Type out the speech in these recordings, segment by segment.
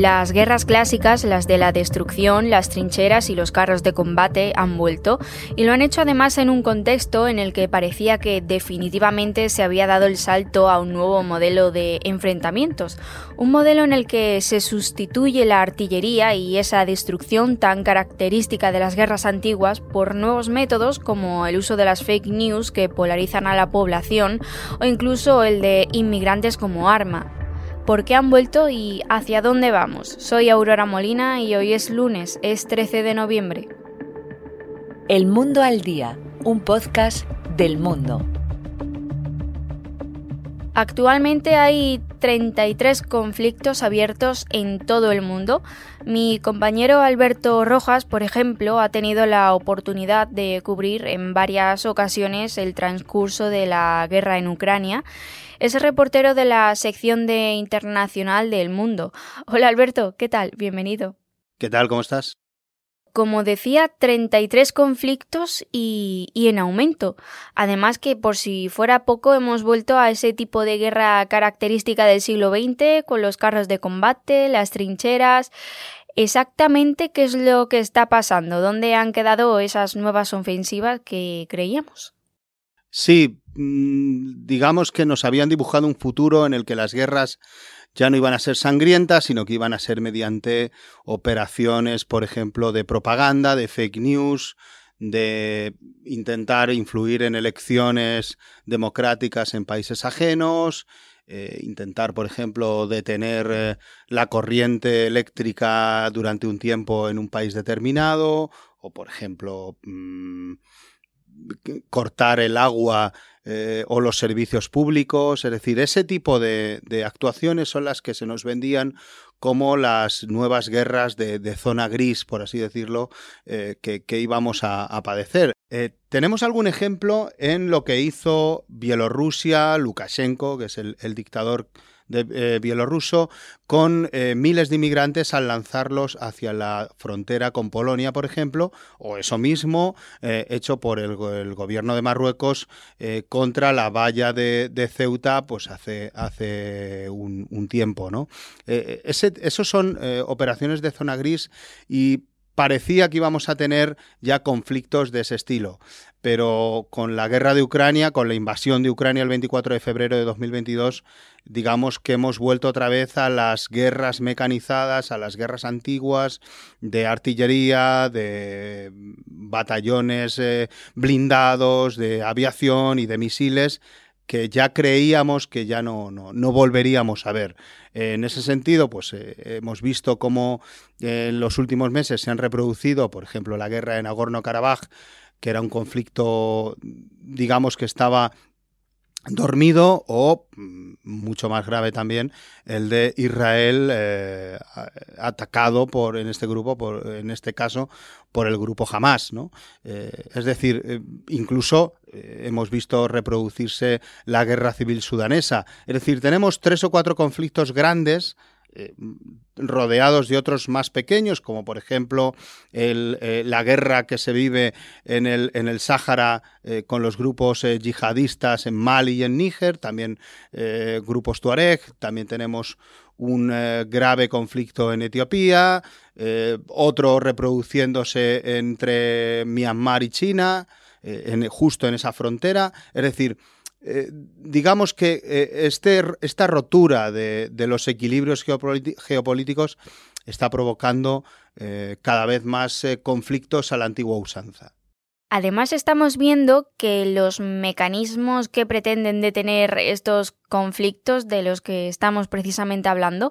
Las guerras clásicas, las de la destrucción, las trincheras y los carros de combate han vuelto y lo han hecho además en un contexto en el que parecía que definitivamente se había dado el salto a un nuevo modelo de enfrentamientos, un modelo en el que se sustituye la artillería y esa destrucción tan característica de las guerras antiguas por nuevos métodos como el uso de las fake news que polarizan a la población o incluso el de inmigrantes como arma por qué han vuelto y hacia dónde vamos. Soy Aurora Molina y hoy es lunes, es 13 de noviembre. El Mundo al Día, un podcast del mundo. Actualmente hay 33 conflictos abiertos en todo el mundo. Mi compañero Alberto Rojas, por ejemplo, ha tenido la oportunidad de cubrir en varias ocasiones el transcurso de la guerra en Ucrania. Es reportero de la sección de Internacional del Mundo. Hola Alberto, ¿qué tal? Bienvenido. ¿Qué tal? ¿Cómo estás? Como decía, 33 conflictos y, y, en aumento. Además que por si fuera poco hemos vuelto a ese tipo de guerra característica del siglo XX, con los carros de combate, las trincheras. Exactamente qué es lo que está pasando, dónde han quedado esas nuevas ofensivas que creíamos. Sí, mm, digamos que nos habían dibujado un futuro en el que las guerras ya no iban a ser sangrientas, sino que iban a ser mediante operaciones, por ejemplo, de propaganda, de fake news, de intentar influir en elecciones democráticas en países ajenos, eh, intentar, por ejemplo, detener eh, la corriente eléctrica durante un tiempo en un país determinado, o, por ejemplo, mm, cortar el agua eh, o los servicios públicos, es decir, ese tipo de, actuaciones son las que se nos vendían como las nuevas guerras de, zona gris, por así decirlo, eh, que, íbamos a, padecer. Eh, tenemos algún ejemplo en lo que hizo Bielorrusia, Lukashenko, que es el dictador de eh, bielorruso con eh, miles de inmigrantes al lanzarlos hacia la frontera con Polonia, por ejemplo, o eso mismo eh, hecho por el, gobierno de Marruecos contra la valla de, Ceuta, pues hace, hace un, tiempo, ¿no? Esos son operaciones de zona gris y parecía que íbamos a tener ya conflictos de ese estilo. Pero con la guerra de Ucrania, con la invasión de Ucrania el 24 de febrero de 2022, digamos que hemos vuelto otra vez a las guerras mecanizadas, a las guerras antiguas de artillería, de batallones eh, blindados, de aviación y de misiles que ya creíamos que ya no, no, volveríamos a ver. en ese sentido, pues eh, hemos visto cómo eh, en los últimos meses se han reproducido, por ejemplo, la guerra en Nagorno-Karabaj, que era un conflicto, digamos, que estaba dormido o mm, mucho más grave también el de Israel eh, atacado por en este grupo por en este caso por el grupo Hamas no eh, es decir eh, incluso hemos visto reproducirse la guerra civil sudanesa. Es decir tenemos tres o cuatro conflictos grandes eh, rodeados de otros más pequeños, como por ejemplo eh, la guerra que se vive en el, en el Sáhara eh, con los grupos yihadistas en Mali y en Níger, también grupos Tuareg, también tenemos un grave conflicto en Etiopía, otro reproduciéndose entre Myanmar y China, justo en esa frontera, es decir, eh, digamos que eh, este, esta rotura de, los equilibrios geopolíticos está provocando eh, cada vez más conflictos a la antigua usanza. Además estamos viendo que los mecanismos que pretenden detener estos conflictos de los que estamos precisamente hablando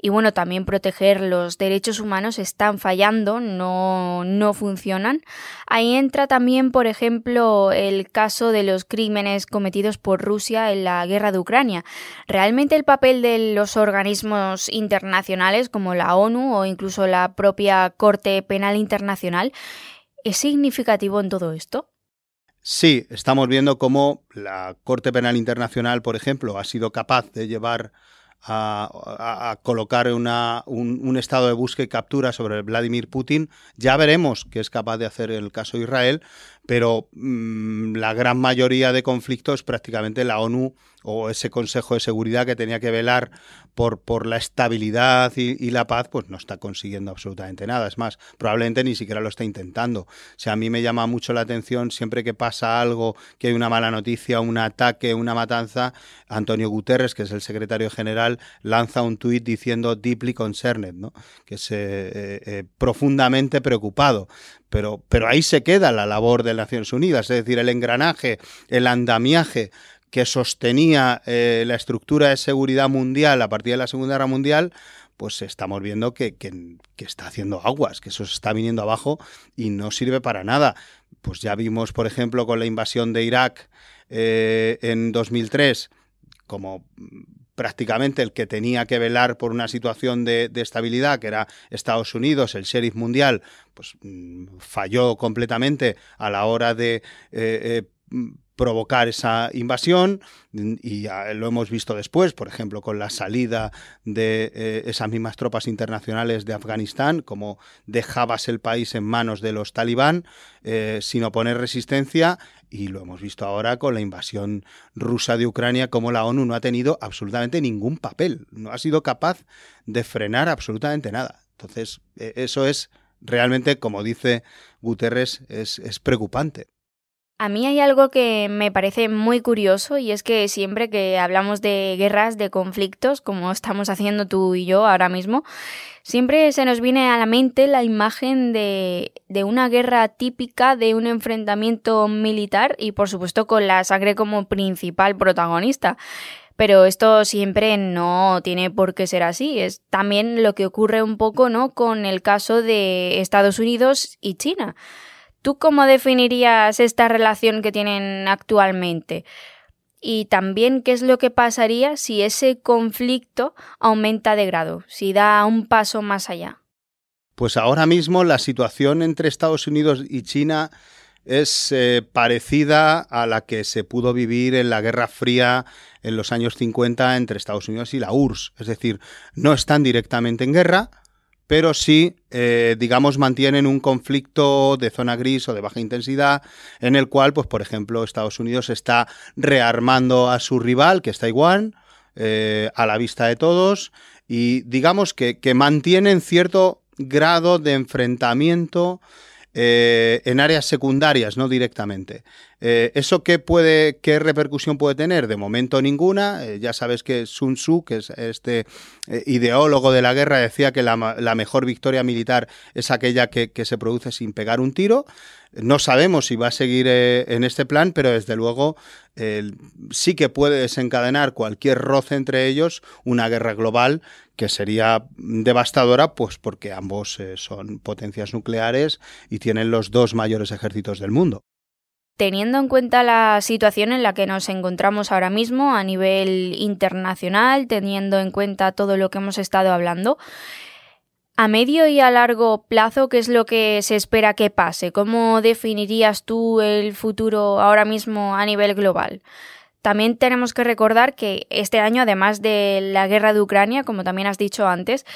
y bueno, también proteger los derechos humanos están fallando, no, no funcionan. Ahí entra también, por ejemplo, el caso de los crímenes cometidos por Rusia en la guerra de Ucrania. ¿Realmente el papel de los organismos internacionales como la ONU o incluso la propia Corte Penal Internacional es significativo en todo esto? Sí, estamos viendo cómo la Corte Penal Internacional, por ejemplo, ha sido capaz de llevar a, colocar una, un, estado de búsqueda y captura sobre Vladimir Putin. Ya veremos qué es capaz de hacer el caso de Israel, pero mm, la gran mayoría de conflictos prácticamente la ONU o ese Consejo de Seguridad que tenía que velar por, por la estabilidad y, la paz, pues no está consiguiendo absolutamente nada. Es más, probablemente ni siquiera lo está intentando. O a mí me llama mucho la atención siempre que pasa algo, que hay una mala noticia, un ataque, una matanza, Antonio Guterres, que es el secretario general, lanza un tuit diciendo deeply concerned, que es eh, eh, eh, profundamente preocupado. Pero, pero ahí se queda la labor de Naciones Unidas, es decir, el engranaje, el andamiaje que sostenía eh, la estructura de seguridad mundial a partir de la Segunda Guerra Mundial, pues estamos viendo que, está haciendo aguas, que eso se está viniendo abajo y no sirve para nada. Pues ya vimos, por ejemplo, con la invasión de Irak eh, en 2003, como prácticamente el que tenía que velar por una situación de, estabilidad, que era Estados Unidos, el sheriff mundial, pues mm, falló completamente a la hora de eh, provocar esa invasión y lo hemos visto después, por ejemplo, con la salida de eh, esas mismas tropas internacionales de Afganistán, como dejabas el país en manos de los talibán eh, sin oponer resistencia y lo hemos visto ahora con la invasión rusa de Ucrania, como la ONU no ha tenido absolutamente ningún papel, no ha sido capaz de frenar absolutamente nada. Entonces, e, eso es realmente, como dice Guterres, es preocupante. A mí hay algo que me parece muy curioso y es que siempre que hablamos de guerras, de conflictos, como estamos haciendo tú y yo ahora mismo, siempre se nos viene a la mente la imagen de, de una guerra típica, de un enfrentamiento militar y por supuesto con la sangre como principal protagonista. Pero esto siempre no tiene por qué ser así. Es también lo que ocurre un poco, ¿no? Con el caso de Estados Unidos y China. ¿Tú cómo definirías esta relación que tienen actualmente? Y también qué es lo que pasaría si ese conflicto aumenta de grado, si da un paso más allá. Pues ahora mismo la situación entre Estados Unidos y China es eh, parecida a la que se pudo vivir en la Guerra Fría en los años 50 entre Estados Unidos y la URSS. Es decir, no están directamente en guerra, pero sí, eh, digamos, mantienen un conflicto de zona gris o de baja intensidad, en el cual, pues, por ejemplo, Estados Unidos está rearmando a su rival, que es Taiwán, eh, a la vista de todos, y digamos que, mantienen cierto grado de enfrentamiento eh, en áreas secundarias, no directamente. Eh, ¿Eso qué, puede, qué repercusión puede tener? De momento ninguna. Eh, ya sabes que Sun Tzu, que es este ideólogo de la guerra, decía que la, mejor victoria militar es aquella que, que, se produce sin pegar un tiro. No sabemos si va a seguir en este plan, pero desde luego sí que puede desencadenar cualquier roce entre ellos una guerra global que sería devastadora, pues porque ambos eh, son potencias nucleares y tienen los dos mayores ejércitos del mundo. Teniendo en cuenta la situación en la que nos encontramos ahora mismo a nivel internacional, teniendo en cuenta todo lo que hemos estado hablando, a medio y a largo plazo, ¿qué es lo que se espera que pase? ¿Cómo definirías tú el futuro ahora mismo a nivel global? También tenemos que recordar que este año, además de la guerra de Ucrania, como también has dicho antes,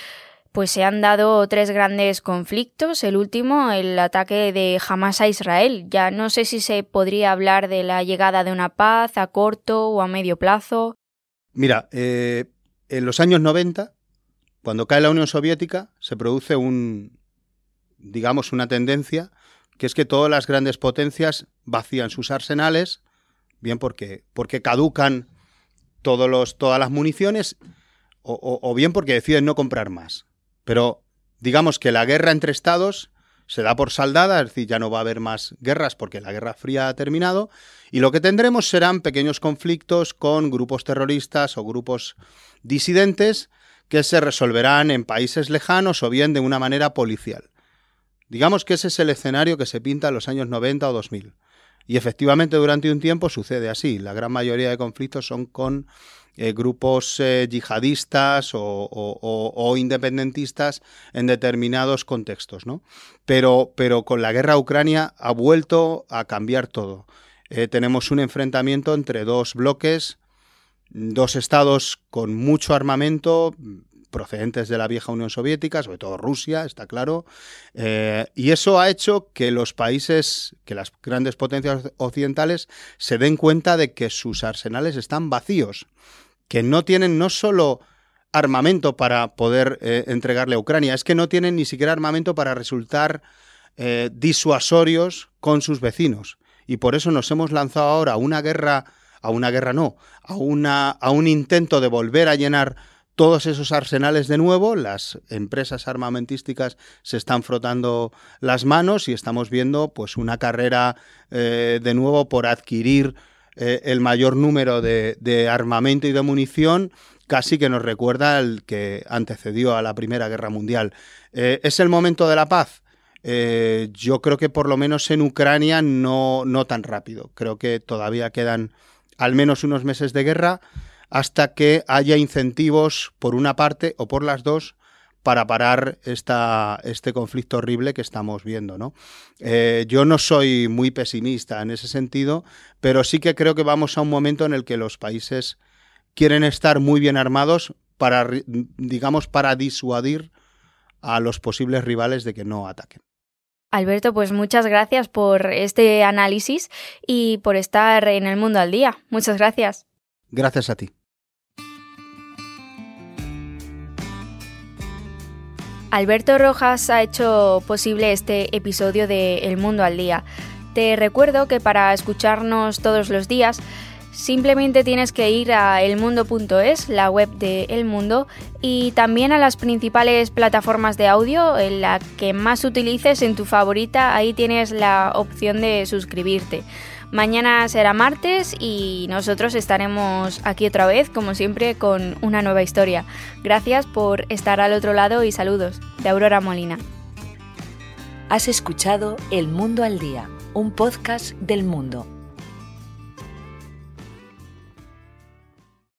pues se han dado tres grandes conflictos. El último, el ataque de Hamas a Israel. Ya no sé si se podría hablar de la llegada de una paz a corto o a medio plazo. Mira, eh, en los años 90, cuando cae la Unión Soviética, se produce un, digamos, una tendencia, que es que todas las grandes potencias vacían sus arsenales bien porque, porque caducan todos los, todas las municiones o, bien porque deciden no comprar más. Pero digamos que la guerra entre estados se da por saldada, es decir, ya no va a haber más guerras porque la Guerra Fría ha terminado, y lo que tendremos serán pequeños conflictos con grupos terroristas o grupos disidentes que se resolverán en países lejanos o bien de una manera policial. Digamos que ese es el escenario que se pinta en los años 90 o 2000. Y efectivamente durante un tiempo sucede así. La gran mayoría de conflictos son con eh, grupos eh, yihadistas o, independentistas en determinados contextos. ¿no? Pero, pero con la guerra Ucrania ha vuelto a cambiar todo. Eh, tenemos un enfrentamiento entre dos bloques, dos estados con mucho armamento, procedentes de la vieja Unión Soviética, sobre todo Rusia, está claro. Eh, y eso ha hecho que los países, que las grandes potencias occidentales se den cuenta de que sus arsenales están vacíos, que no tienen no solo armamento para poder eh, entregarle a Ucrania, es que no tienen ni siquiera armamento para resultar eh, disuasorios con sus vecinos. Y por eso nos hemos lanzado ahora a una guerra, a una guerra no, a, una, a un intento de volver a llenar todos esos arsenales de nuevo, las empresas armamentísticas se están frotando las manos y estamos viendo pues una carrera eh, de nuevo por adquirir eh, el mayor número de, armamento y de munición, casi que nos recuerda al que antecedió a la Primera Guerra Mundial. Eh, ¿Es el momento de la paz? yo creo que por lo menos en Ucrania no, no tan rápido. Creo que todavía quedan al menos unos meses de guerra hasta que haya incentivos por una parte o por las dos para parar esta, este conflicto horrible que estamos viendo. ¿no? Eh, yo no soy muy pesimista en ese sentido, pero sí que creo que vamos a un momento en el que los países quieren estar muy bien armados para, digamos, para disuadir a los posibles rivales de que no ataquen. Alberto, pues muchas gracias por este análisis y por estar en el mundo al día. Muchas gracias. Gracias a ti. Alberto Rojas ha hecho posible este episodio de El Mundo al Día. Te recuerdo que para escucharnos todos los días simplemente tienes que ir a elmundo.es, la web de El Mundo, y también a las principales plataformas de audio, en la que más utilices en tu favorita, ahí tienes la opción de suscribirte. Mañana será martes y nosotros estaremos aquí otra vez, como siempre, con una nueva historia. Gracias por estar al otro lado y saludos de Aurora Molina. Has escuchado El Mundo al Día, un podcast del mundo